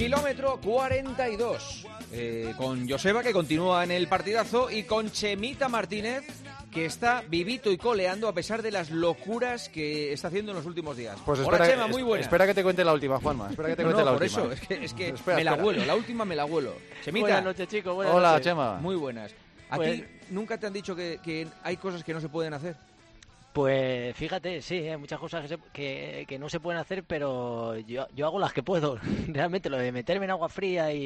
Kilómetro 42. Eh, con Joseba, que continúa en el partidazo, y con Chemita Martínez, que está vivito y coleando a pesar de las locuras que está haciendo en los últimos días. Pues Hola, espera, Chema, muy buena. Espera que te cuente la última, Juanma. Espera que te No, cuente no, la por última. eso, es que, es que Espera, me la espera. vuelo, la última me la vuelo. Chemita, Buenas noches, chicos. Buenas Hola, noches. Chema. muy buenas. ¿A Pues- ti nunca te han dicho que, que hay cosas que no se pueden hacer? Pues fíjate, sí, hay muchas cosas que, se- que, que no se pueden hacer, pero yo, yo hago las que puedo. Realmente lo de meterme en agua fría y,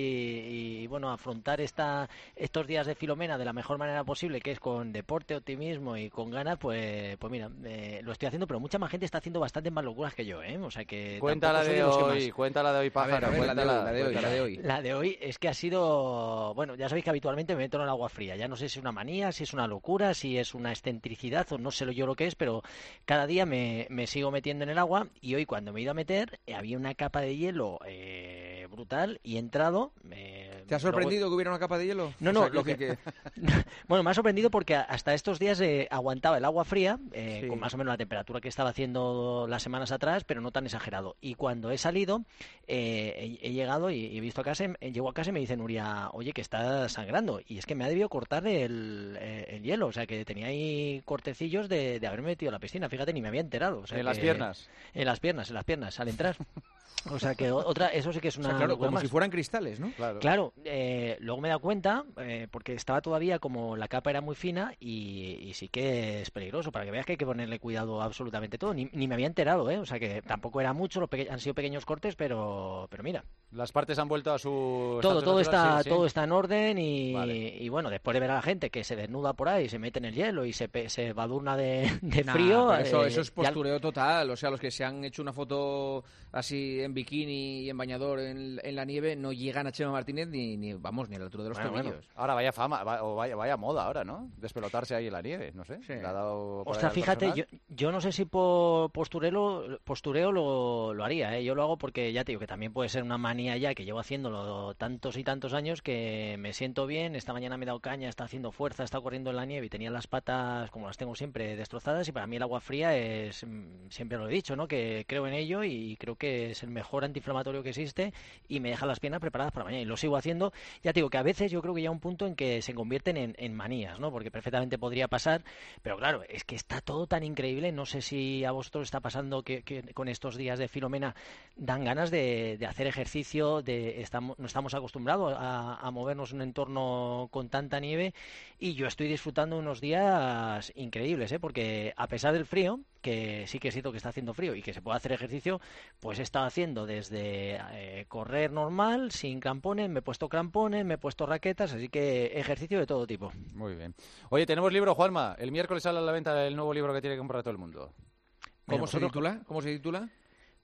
y, bueno, afrontar esta, estos días de Filomena de la mejor manera posible, que es con deporte, optimismo y con ganas, pues, pues mira, eh, lo estoy haciendo, pero mucha más gente está haciendo bastante más locuras que yo, ¿eh? O sea que Cuéntala de hoy, cuéntala de hoy, pájaro. a ver, la de hoy, cuéntala, la de hoy, la de hoy. La de hoy es que ha sido, bueno, ya sabéis que habitualmente me meto en el agua fría. Ya no sé si es una manía, si es una locura, si es una excentricidad o no sé lo yo lo que es, pero cada día me, me sigo metiendo en el agua y hoy cuando me he ido a meter eh, había una capa de hielo eh, brutal y he entrado. eh, ¿Te ha luego- sorprendido que hubiera una capa de hielo? No, O no, sea, lo que- decir Bueno, me ha sorprendido porque hasta estos días eh, aguantaba el agua fría, eh, Sí. con más o menos la temperatura que estaba haciendo las semanas atrás, pero no tan exagerado. Y cuando he salido, eh, he, he llegado y he visto a casa, eh, llego a casa y me dice Nuria, oye, que está sangrando. Y es que me ha debido cortar el, el hielo, o sea, que tenía ahí cortecillos de, de haberme metido a la piscina. Fíjate, ni me había enterado. o sea En las que- piernas. En las piernas, en las piernas, al entrar. O sea, que otra, eso sí que es O una sea, claro, como más. si fueran cristales, ¿no? Claro. Claro, eh, luego me he dado cuenta, eh, porque estaba todavía como la capa era muy fina y, y sí que es peligroso, para que veas que hay que ponerle cuidado absolutamente todo. Ni, ni me había enterado, ¿eh? O sea que tampoco era mucho, los han sido pequeños cortes, pero, pero mira, Las partes han vuelto a su. todo, todo está, natural, sí, sí. todo está en orden y, Vale. y bueno, después de ver a la gente que se desnuda por ahí, se mete en el hielo y se, se badurna de, de Nah, frío. eso, eh, eso es ya- postureo total. O sea, los que se han hecho una foto así en bikini y en bañador en, en la nieve no llegan a Chema Martínez ni, ni vamos, ni a la altura de los Bueno. Ahora vaya fama, va- o vaya, vaya moda ahora, ¿no? Despelotarse ahí en la nieve, no sé. Sí. Le ha dado Ostras, al fíjate, yo, yo no sé si por postureo, postureo lo, lo haría, ¿eh? Yo lo hago porque ya te digo que también puede ser una manía ya que llevo haciéndolo tantos y tantos años que me siento bien. Esta mañana me he dado caña, está haciendo fuerza, está corriendo en la nieve y tenía las patas como las tengo siempre destrozadas y para mí el agua fría es, mm, siempre lo he dicho, ¿no? Que creo en ello y creo que es el mejor antiinflamatorio que existe y me deja las piernas preparadas para mañana y lo sigo haciendo. Ya te digo que a veces yo creo que ya un punto en que se convierten en, manías, ¿no? Porque perfectamente podría pasar, pero claro, es que está todo tan increíble. No sé si a vosotros está pasando que, con estos días de Filomena dan ganas de, hacer ejercicio, de estamos, no estamos acostumbrados a, movernos en un entorno con tanta nieve y yo estoy disfrutando unos días increíbles, ¿eh? Porque a pesar del frío, que sí que es cierto que está haciendo frío y que se puede hacer ejercicio, pues he estado desde eh, correr normal, sin crampones, me he puesto crampones, me he puesto raquetas, así que ejercicio de todo tipo. Muy bien. Oye, tenemos libro, Juanma. El miércoles sale a la venta el nuevo libro que tiene que comprar todo el mundo. ¿Cómo Mira, se titula? ¿Cómo se titula?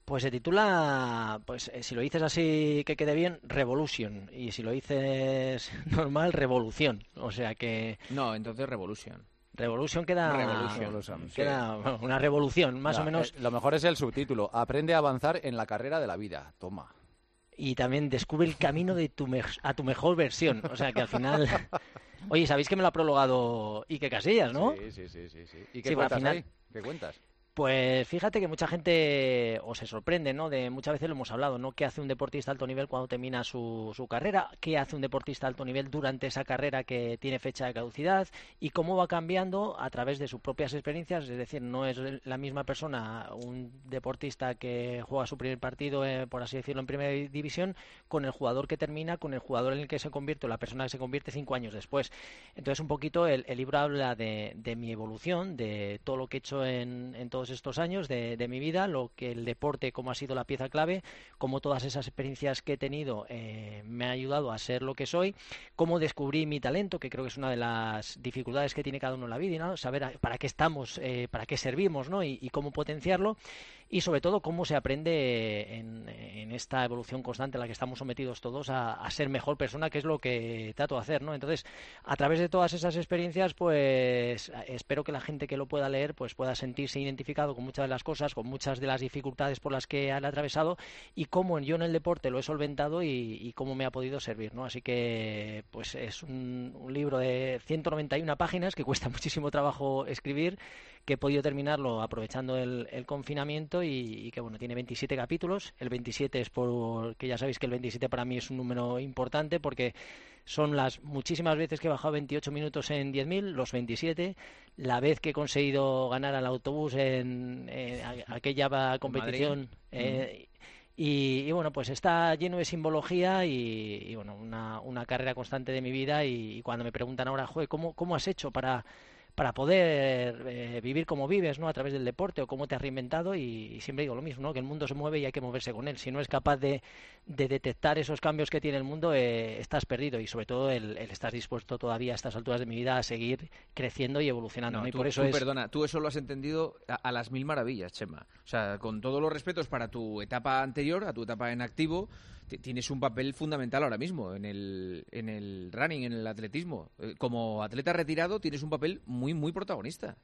Pues se titula, pues eh, si lo dices así que quede bien, Revolution. Y si lo dices normal, Revolución. O sea que No, entonces Revolution. Revolution queda, Revolution, sí. queda bueno, una revolución, más Ya, o menos. eh, lo mejor es el subtítulo. Aprende a avanzar en la carrera de la vida. Toma. Y también descubre el camino de tu mej- a tu mejor versión. O sea que al final... Oye, ¿sabéis que me lo ha prologado Ike Casillas, no? Sí, sí, sí, sí. sí. ¿Y qué Sí, cuentas final- ahí? ¿Qué cuentas? Pues fíjate que mucha gente o se sorprende, ¿no? De muchas veces lo hemos hablado, ¿no? ¿Qué hace un deportista de alto nivel cuando termina su, su carrera? ¿Qué hace un deportista de alto nivel durante esa carrera que tiene fecha de caducidad? Y cómo va cambiando a través de sus propias experiencias. Es decir, no es la misma persona un deportista que juega su primer partido, eh, por así decirlo, en primera división, con el jugador que termina, con el jugador en el que se convierte, o la persona que se convierte cinco años después. Entonces, un poquito el, libro habla de, de mi evolución, de todo lo que he hecho en, en todos estos años de, de mi vida, lo que el deporte, cómo ha sido la pieza clave, cómo todas esas experiencias que he tenido eh, me ha ayudado a ser lo que soy, cómo descubrí mi talento, que creo que es una de las dificultades que tiene cada uno en la vida, ¿no? saber para qué estamos, eh, para qué servimos ¿no? y cómo potenciarlo y sobre todo cómo se aprende en, en esta evolución constante a la que estamos sometidos todos a, ser mejor persona, que es lo que trato de hacer, ¿no? Entonces, a través de todas esas experiencias, pues espero que la gente que lo pueda leer, pues pueda sentirse identificado con muchas de las cosas, con muchas de las dificultades por las que han atravesado y cómo yo en el deporte lo he solventado y, cómo me ha podido servir, ¿no? Así que, pues es un, libro de 191 páginas que cuesta muchísimo trabajo escribir, que he podido terminarlo aprovechando el confinamiento y, que bueno, tiene 27 capítulos. El 27 es porque ya sabéis que el 27 para mí es un número importante porque son las muchísimas veces que he bajado 28 minutos en 10.000, los 27, la vez que he conseguido ganar al autobús en, aquella competición. Eh, y, bueno, pues está lleno de simbología y, bueno, una, una, carrera constante de mi vida. Y, cuando me preguntan ahora, Joder, ¿cómo, ¿cómo has hecho para, para poder eh, vivir como vives, ¿no? A través del deporte o cómo te has reinventado y, siempre digo lo mismo, ¿no? Que el mundo se mueve y hay que moverse con él. Si no es capaz de, detectar esos cambios que tiene el mundo, eh, estás perdido y sobre todo el, estás dispuesto todavía a estas alturas de mi vida a seguir creciendo y evolucionando. y tú, por eso perdona, tú eso lo has entendido a, las mil maravillas, Chema. O sea, con todos los respetos para tu etapa anterior, a tu etapa en activo, tienes un papel fundamental ahora mismo en el, en el running, en el atletismo. Eh, como atleta retirado tienes un papel muy, muy protagonista.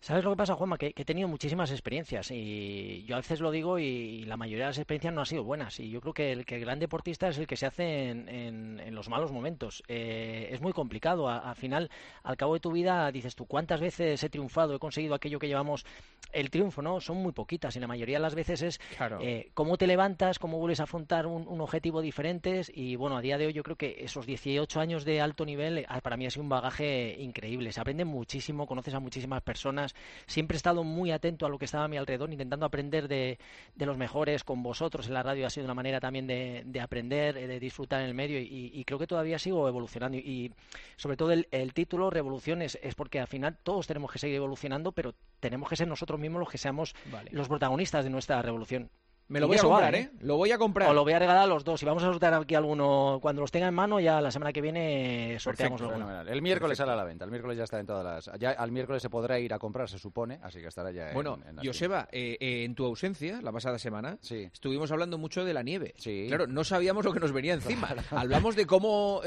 ¿Sabes lo que pasa, Juanma? Que, he tenido muchísimas experiencias y yo a veces lo digo y, la mayoría de las experiencias no han sido buenas. Y yo creo que el, que el gran deportista es el que se hace en, los malos momentos. Eh, es muy complicado. Al final, al cabo de tu vida, dices tú, ¿cuántas veces he triunfado? He conseguido aquello que llevamos el triunfo, ¿no? Son muy poquitas y la mayoría de las veces es eh, cómo te levantas, cómo vuelves a afrontar un, objetivo diferente. Y bueno, a día de hoy yo creo que esos 18 años de alto nivel ah, para mí ha sido un bagaje increíble. Se aprende muchísimo, conoces a muchísimas personas Siempre he estado muy atento a lo que estaba a mi alrededor, intentando aprender de, los mejores con vosotros. En la radio ha sido una manera también de, aprender, eh, de disfrutar en el medio y, creo que todavía sigo evolucionando. Y, sobre todo el, título, Revoluciones, es porque al final todos tenemos que seguir evolucionando, pero tenemos que ser nosotros mismos los que seamos los protagonistas de nuestra revolución. Me lo voy a comprar, ¿eh? ¿eh? Lo voy a comprar. O lo voy a regalar a los dos. Y vamos a sortear aquí alguno. Cuando los tenga en mano, ya la semana que viene sorteamos El miércoles sale a la venta. El miércoles ya está en todas las. Ya al miércoles se podrá ir a comprar, se supone. Así que estará ya. Bueno, en, Joseba, eh, eh, en tu ausencia, la pasada semana, sí. estuvimos hablando mucho de la nieve. Sí. Claro, no sabíamos lo que nos venía encima. Hablamos de cómo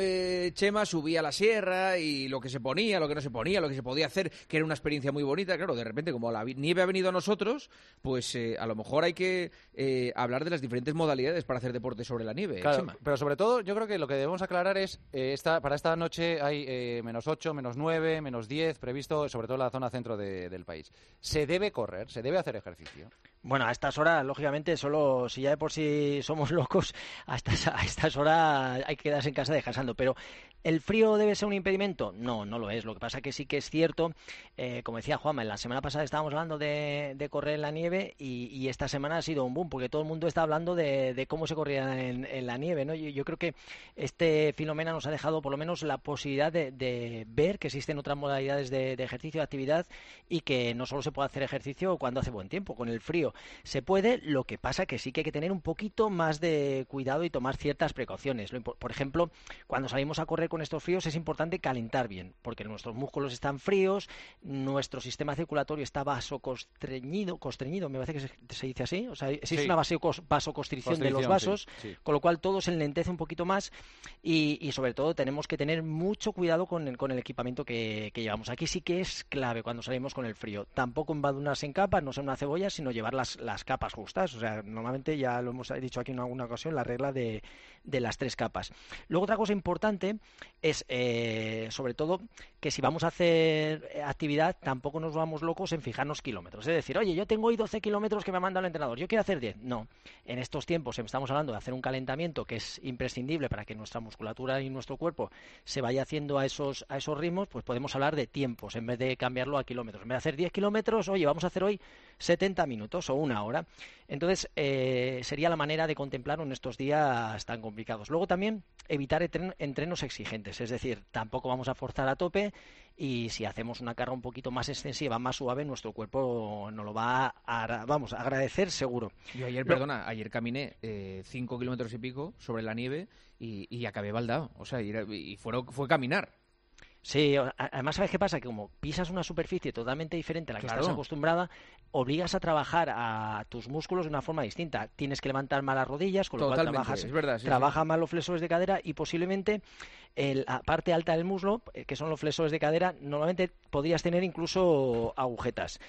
Chema subía a la sierra y lo que se ponía, lo que no se ponía, lo que se podía hacer, que era una experiencia muy bonita. Claro, de repente, como la nieve ha venido a nosotros, pues a lo mejor hay que hablar de las diferentes modalidades para hacer deporte sobre la nieve. pero sobre todo yo creo que lo que debemos aclarar es, eh, esta, para esta noche hay eh, menos 8, menos 9, menos 10 previsto, sobre todo en la zona centro del país. ¿Se debe correr? ¿Se debe hacer ejercicio? Bueno, a estas horas, lógicamente, solo si ya de por sí somos locos, a estas, a estas horas hay que quedarse en casa descansando. Pero ¿El frío debe ser un impedimento? No, no lo es. Lo que pasa que sí que es cierto, eh, como decía Juanma, en la semana pasada estábamos hablando de, correr en la nieve y, esta semana ha sido un boom, porque todo el mundo está hablando de, cómo se corría en, la nieve. ¿no? Yo, creo que este filomena nos ha dejado por lo menos la posibilidad de, ver que existen otras modalidades de, ejercicio, de actividad y que no solo se puede hacer ejercicio cuando hace buen tiempo, con el frío. Se puede, lo que pasa que sí que hay que tener un poquito más de cuidado y tomar ciertas precauciones. Por ejemplo, cuando salimos a correr con estos fríos es importante calentar bien, porque nuestros músculos están fríos, nuestro sistema circulatorio está vasocostreñido, constreñido, me parece que se, dice así, o sea, existe una vasoconstricción de los vasos, con lo cual todo se enlentece un poquito más y, sobre todo tenemos que tener mucho cuidado con el, con el equipamiento que, llevamos. Aquí sí que es clave cuando salimos con el frío. Tampoco embadurnarse en capas, no ser una cebolla, sino llevar las, capas justas. O sea, normalmente ya lo hemos dicho aquí en alguna ocasión, la regla de, de las tres capas. Luego otra cosa importante es eh, sobre todo que si vamos a hacer actividad tampoco nos vamos locos en fijarnos kilómetros. Es decir, oye, yo tengo hoy 12 kilómetros que me ha mandado el entrenador, yo quiero hacer 10. No, en estos tiempos estamos hablando de hacer un calentamiento que es imprescindible para que nuestra musculatura y nuestro cuerpo se vaya haciendo a esos, a esos ritmos, pues podemos hablar de tiempos en vez de cambiarlo a kilómetros. En vez de hacer 10 kilómetros, oye, vamos a hacer hoy 70 minutos o una hora. Entonces, eh, sería la manera de contemplar en estos días tan complicados. Luego también evitar entrenos exigentes, es decir, tampoco vamos a forzar a tope y si hacemos una carga un poquito más extensiva, más suave, nuestro cuerpo nos lo va a, vamos, a agradecer seguro. Yo ayer, perdona, ayer caminé 5 eh, kilómetros y pico sobre la nieve y, acabé baldado, o sea, y, y fue caminar. Sí, además, ¿sabes qué pasa? Que como pisas una superficie totalmente diferente a la que estás acostumbrada, obligas a trabajar a tus músculos de una forma distinta. Tienes que levantar más las rodillas, con lo cual trabajas, trabaja más los flexores de cadera y posiblemente la parte alta del muslo, eh, que son los flexores de cadera, normalmente podrías tener incluso agujetas.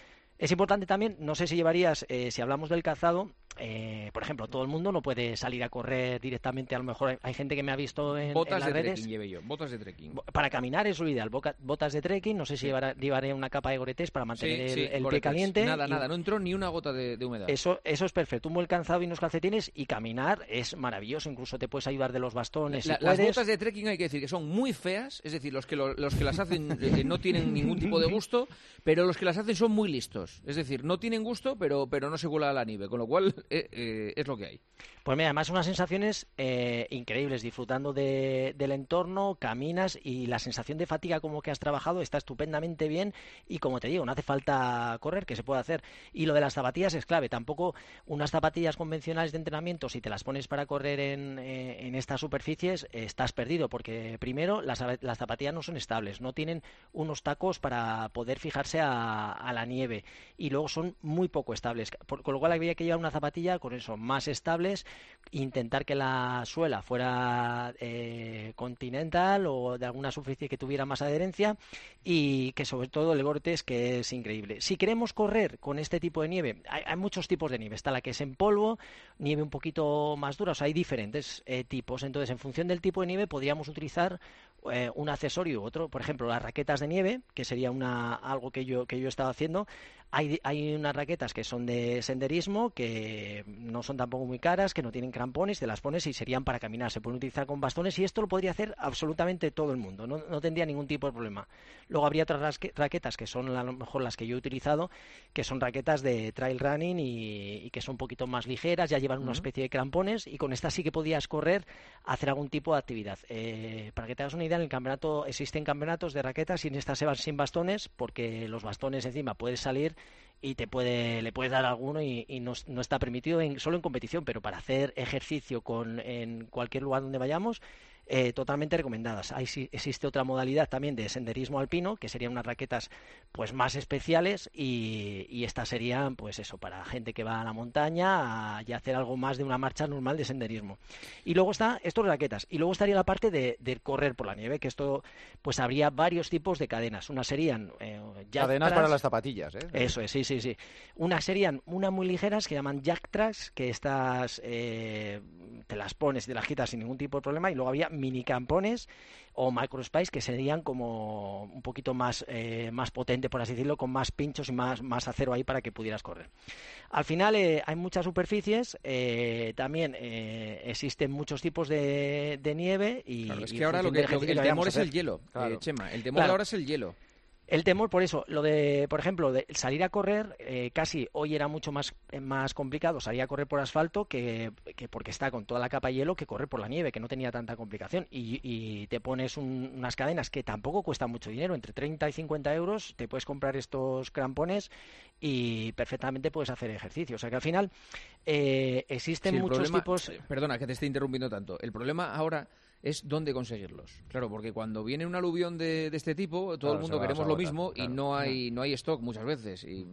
Es importante también, no sé si llevarías, eh, si hablamos del calzado, eh, por ejemplo, todo el mundo no puede salir a correr directamente. A lo mejor hay gente que me ha visto en, botas las de redes. Trekking, lleve yo, botas de trekking. Para caminar es lo ideal. botas de trekking, no sé si llevaré una capa de goretés para mantener el, pie caliente. Nada, nada, no entró ni una gota de, humedad. Eso, eso es perfecto. Un buen calzado y unos calcetines y caminar es maravilloso. Incluso te puedes ayudar de los bastones. las botas de trekking hay que decir que son muy feas, es decir, los que, los que las hacen eh, no tienen ningún tipo de gusto, pero los que las hacen son muy listos. Es decir, no tienen gusto, pero, pero no se cuela la nieve, con lo cual eh, eh, es lo que hay. Pues mira, además unas sensaciones eh, increíbles, disfrutando de, del entorno, caminas y la sensación de fatiga como que has trabajado está estupendamente bien y como te digo, no hace falta correr, que se puede hacer. Y lo de las zapatillas es clave, tampoco unas zapatillas convencionales de entrenamiento, si te las pones para correr en, eh, estas superficies, estás perdido, porque primero las, las, zapatillas no son estables, no tienen unos tacos para poder fijarse a, a la nieve y luego son muy poco estables, con lo cual habría que llevar una zapatilla con eso, más estables intentar que la suela fuera eh, continental o de alguna superficie que tuviera más adherencia y que sobre todo el Gore-Tex que es increíble. Si queremos correr con este tipo de nieve, hay, muchos tipos de nieve. Está la que es en polvo, nieve un poquito más dura, o sea, hay diferentes eh, tipos. Entonces, en función del tipo de nieve, podríamos utilizar eh, un accesorio u otro. Por ejemplo, las raquetas de nieve, que sería una, algo que yo, que yo he estado haciendo. Hay, hay unas raquetas que son de senderismo, que no son tampoco muy caras, que no tienen crampones, te las pones y serían para caminar. Se pueden utilizar con bastones y esto lo podría hacer absolutamente todo el mundo. No, no tendría ningún tipo de problema. Luego habría otras raquetas que son a lo mejor las que yo he utilizado, que son raquetas de trail running y, que son un poquito más ligeras, ya llevan una especie de crampones y con estas sí que podías correr, hacer algún tipo de actividad. Eh, para que te hagas una idea, en el campeonato existen campeonatos de raquetas y en estas se van sin bastones porque los bastones encima puedes salir y te puede le puedes dar alguno y, no, no, está permitido en, solo en competición pero para hacer ejercicio con en cualquier lugar donde vayamos eh, totalmente recomendadas. Hay, existe otra modalidad también de senderismo alpino, que serían unas raquetas pues más especiales y, y estas serían pues eso, para gente que va a la montaña y hacer algo más de una marcha normal de senderismo. Y luego está estos raquetas. Y luego estaría la parte de, correr por la nieve, que esto pues habría varios tipos de cadenas. Unas serían... Eh, cadenas para las zapatillas, ¿eh? Eso es, sí, sí, sí. Unas serían una muy ligeras que llaman jack tracks, que estas eh, te las pones y te las quitas sin ningún tipo de problema. Y luego había mini campones o microspice que serían como un poquito más, eh, más potente, por así decirlo, con más pinchos y más, más acero ahí para que pudieras correr. Al final eh, hay muchas superficies, eh, también existen muchos tipos de, nieve y... es que ahora lo que, el temor es el hielo, Chema, el temor ahora es el hielo. El temor, por eso, lo de, por ejemplo, de salir a correr, eh, casi hoy era mucho más, eh, más complicado salir a correr por asfalto que, porque está con toda la capa de hielo que correr por la nieve, que no tenía tanta complicación. Y, te pones unas cadenas que tampoco cuestan mucho dinero, entre 30 y 50 euros, te puedes comprar estos crampones y perfectamente puedes hacer ejercicio. O sea que al final eh, existen muchos tipos. Perdona que te esté interrumpiendo tanto. El problema ahora es dónde conseguirlos. Claro, porque cuando viene un aluvión de, de este tipo, todo el mundo queremos lo mismo y no hay, no hay stock muchas veces. Y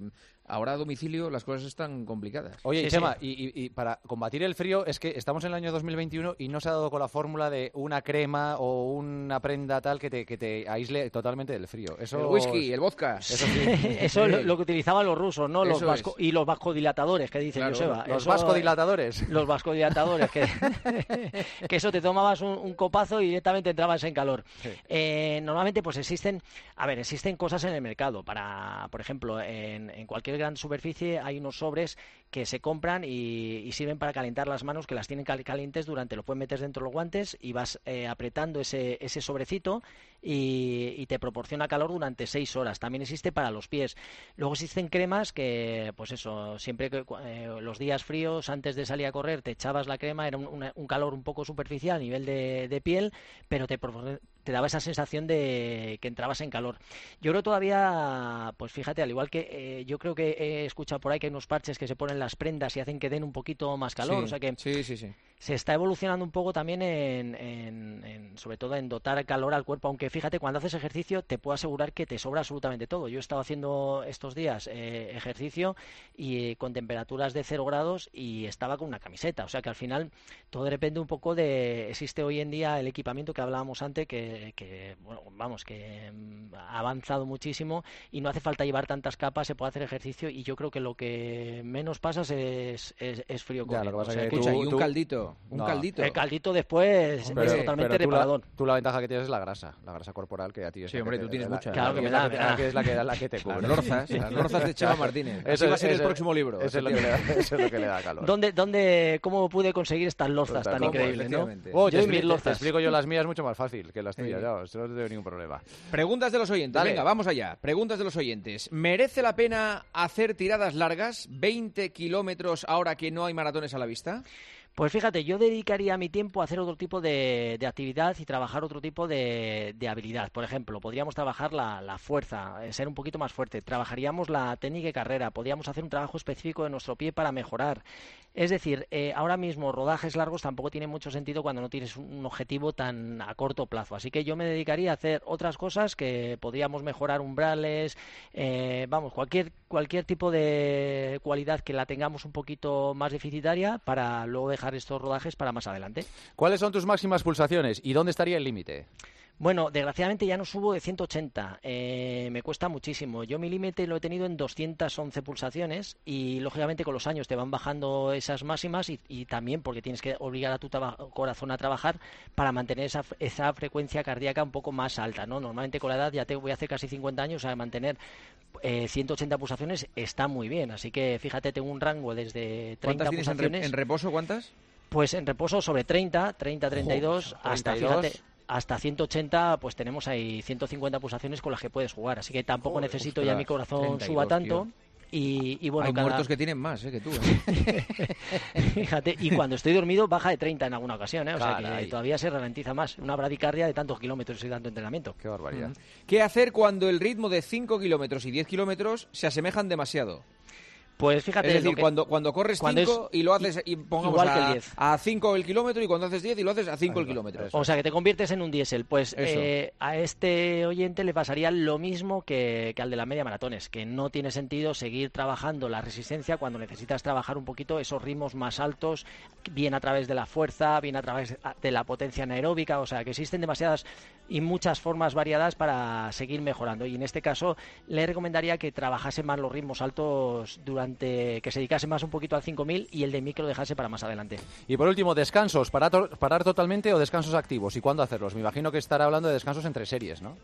ahora a domicilio las cosas están complicadas. Oye, Chema, Y, para combatir el frío es que estamos en el año 2021 y no se ha dado con la fórmula de una crema o una prenda tal que te, que te aísle totalmente del frío. Eso el whisky, el vodka. Eso, eso es lo, que utilizaban los rusos, ¿no? Los y los vascodilatadores, que dice Joseba. Los vascodilatadores. Los vascodilatadores, que, que eso te tomabas un, copazo y directamente entrabas en calor. Eh, normalmente pues existen, a ver, existen cosas en el mercado para, por ejemplo, en, en cualquier gran superficie hay unos sobres que se compran y, sirven para calentar las manos, que las tienen calientes durante, lo puedes meter dentro de los guantes y vas eh, apretando ese, ese sobrecito y, te proporciona calor durante seis horas. También existe para los pies. Luego existen cremas que, pues eso, siempre que eh, los días fríos, antes de salir a correr, te echabas la crema, era un, calor un poco superficial a nivel de, de piel, pero te, te daba esa sensación de que entrabas en calor. Yo creo todavía, pues fíjate, al igual que eh, yo creo que he escuchado por ahí que hay unos parches que se ponen las prendas y hacen que den un poquito más calor, o sea que sí, sí, sí. Se está evolucionando un poco también en, en- en- sobre todo en dotar calor al cuerpo, aunque fíjate, cuando haces ejercicio te puedo asegurar que te sobra absolutamente todo. Yo he estado haciendo estos días eh, ejercicio y eh, con temperaturas de 0 grados y estaba con una camiseta, o sea que al final todo depende un poco de, existe hoy en día el equipamiento que hablábamos antes que, que, bueno, vamos, que mm, ha avanzado muchísimo y no hace falta llevar tantas capas, se puede hacer ejercicio y yo creo que lo que menos pasas es, es, es frío Ya, lo que corriendo. pasa O sea que que Escucha, tú- y un tú- caldito, un No, caldito. el caldito después Hombre, es totalmente Pero tú la, reparador. tú la ventaja que tienes es la grasa, la grasa corporal que a ti es Sí, la que hombre, te- tú tienes la- mucha. la- Claro que me da, es la que, la que te Las cubre. lorzas, las lorzas de Chema Martínez. Eso- va a ser el próximo libro. Eso es, lo que le da, eso es lo que le da calor. ¿Dónde, dónde, ¿Cómo pude conseguir estas lorzas tan increíbles, no? Oh, Yo te, mis lorzas. explico yo las mías mucho más fácil que las tuyas, ya, eso no tengo ningún problema. Preguntas de los oyentes. Venga, vamos allá. Preguntas de los oyentes. ¿Merece la pena hacer tiradas largas? ¿20 kilómetros ahora que no hay maratones a la vista? Pues fíjate, yo dedicaría mi tiempo a hacer otro tipo de, actividad y trabajar otro tipo de, habilidad. Por ejemplo, podríamos trabajar la, fuerza, eh, ser un poquito más fuerte. Trabajaríamos la técnica y carrera. Podríamos hacer un trabajo específico de nuestro pie para mejorar. Es decir, eh, ahora mismo rodajes largos tampoco tiene mucho sentido cuando no tienes un objetivo tan a corto plazo. Así que yo me dedicaría a hacer otras cosas que podríamos mejorar umbrales, eh, vamos, cualquier, cualquier tipo de cualidad que la tengamos un poquito más deficitaria para luego dejar estos rodajes para más adelante. ¿Cuáles son tus máximas pulsaciones y dónde estaría el límite? Bueno, desgraciadamente ya no subo de 180, eh, me cuesta muchísimo. Yo mi límite lo he tenido en 211 pulsaciones y lógicamente con los años te van bajando esas máximas y, y también porque tienes que obligar a tu corazón a trabajar para mantener esa, esa frecuencia cardíaca un poco más alta, ¿no? Normalmente con la edad ya te voy a hacer casi 50 años, o sea, mantener eh, 180 pulsaciones está muy bien. Así que fíjate, tengo un rango desde 30 ¿Cuántas tienes en, re- pulsaciones. en reposo? ¿Cuántas? Pues en reposo sobre 30, 30, 32, Joder, hasta 32. fíjate, hasta 180, pues tenemos ahí 150 pulsaciones con las que puedes jugar. Así que tampoco Joder, necesito ostras, ya mi corazón 32, suba tanto. tío. Y, y bueno, hay cada- muertos que tienen más eh, que tú. ¿eh? fíjate, y cuando estoy dormido baja de 30 en alguna ocasión, ¿eh? o sea que todavía se ralentiza más. Una bradicardia de tantos kilómetros y tanto entrenamiento. Qué barbaridad. ¿Qué hacer cuando el ritmo de 5 kilómetros y 10 kilómetros se asemejan demasiado? Pues fíjate, es decir, que- cuando, cuando corres cuando 5 y lo haces y pongamos igual que el a, 10. a 5 el kilómetro y cuando haces 10 y lo haces a 5 el kilómetro. eso. O sea, que te conviertes en un diésel. Pues eh, a este oyente le pasaría lo mismo que, que al de la media maratones, que no tiene sentido seguir trabajando la resistencia cuando necesitas trabajar un poquito esos ritmos más altos, bien a través de la fuerza, bien a través de la potencia anaeróbica. O sea, que existen demasiadas y muchas formas variadas para seguir mejorando. Y en este caso le recomendaría que trabajase más los ritmos altos durante, que se dedicase más un poquito al 5000 y el de micro dejase para más adelante. Y por último, descansos, parar, parar totalmente o descansos activos. ¿Y cuándo hacerlos? Me imagino que estará hablando de descansos entre series, ¿no?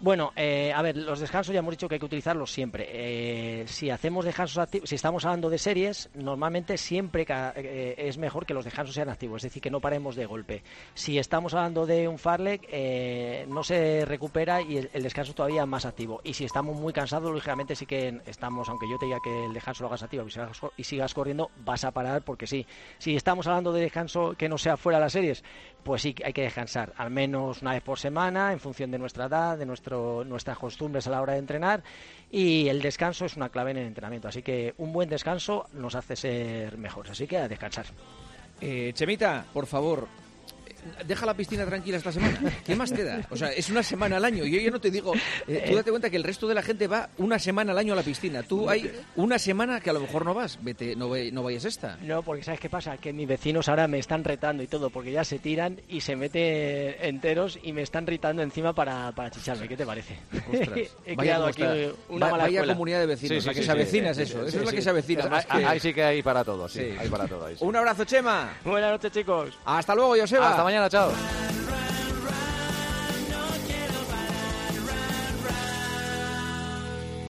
Bueno, eh, a ver, los descansos ya hemos dicho que hay que utilizarlos siempre. Eh, si hacemos descansos activos, si estamos hablando de series, normalmente siempre eh, es mejor que los descansos sean activos, es decir, que no paremos de golpe. Si estamos hablando de un farlek, eh, no se recupera y el, descanso todavía más activo. Y si estamos muy cansados, lógicamente sí que estamos, aunque yo te diga que el descanso lo hagas activo y sigas, y sigas corriendo, vas a parar porque sí. Si estamos hablando de descanso que no sea fuera de las series, pues sí hay que descansar, al menos una vez por semana, en función de nuestra edad, de nuestro, nuestras costumbres a la hora de entrenar. Y el descanso es una clave en el entrenamiento. Así que un buen descanso nos hace ser mejores. Así que a descansar. Eh, Chemita, por favor, deja la piscina tranquila esta semana. ¿Qué más te da? O sea, es una semana al año. Yo ya no te digo. eh, tú date cuenta que el resto de la gente va una semana al año a la piscina. Tú hay una semana que a lo mejor no vas. Vete, no, ve- no vayas esta. No, porque ¿sabes qué pasa? Que mis vecinos ahora me están retando y todo, porque ya se tiran y se meten enteros y me están ritando encima para, para chicharme. ¿Qué te parece? Ostras, He vaya creado aquí una Va- mala vaya comunidad de vecinos. Sí, sí, la que sí, se sí, avecina sí, es eso. sí, eso sí, es la sí. que se avecina. más Ahí, que- ahí sí que hay para todos, sí. Sí. Hay para todo ahí. sí. Un abrazo, Chema. Buenas noches, chicos. Hasta luego, Joseba. Hasta mañana, chao.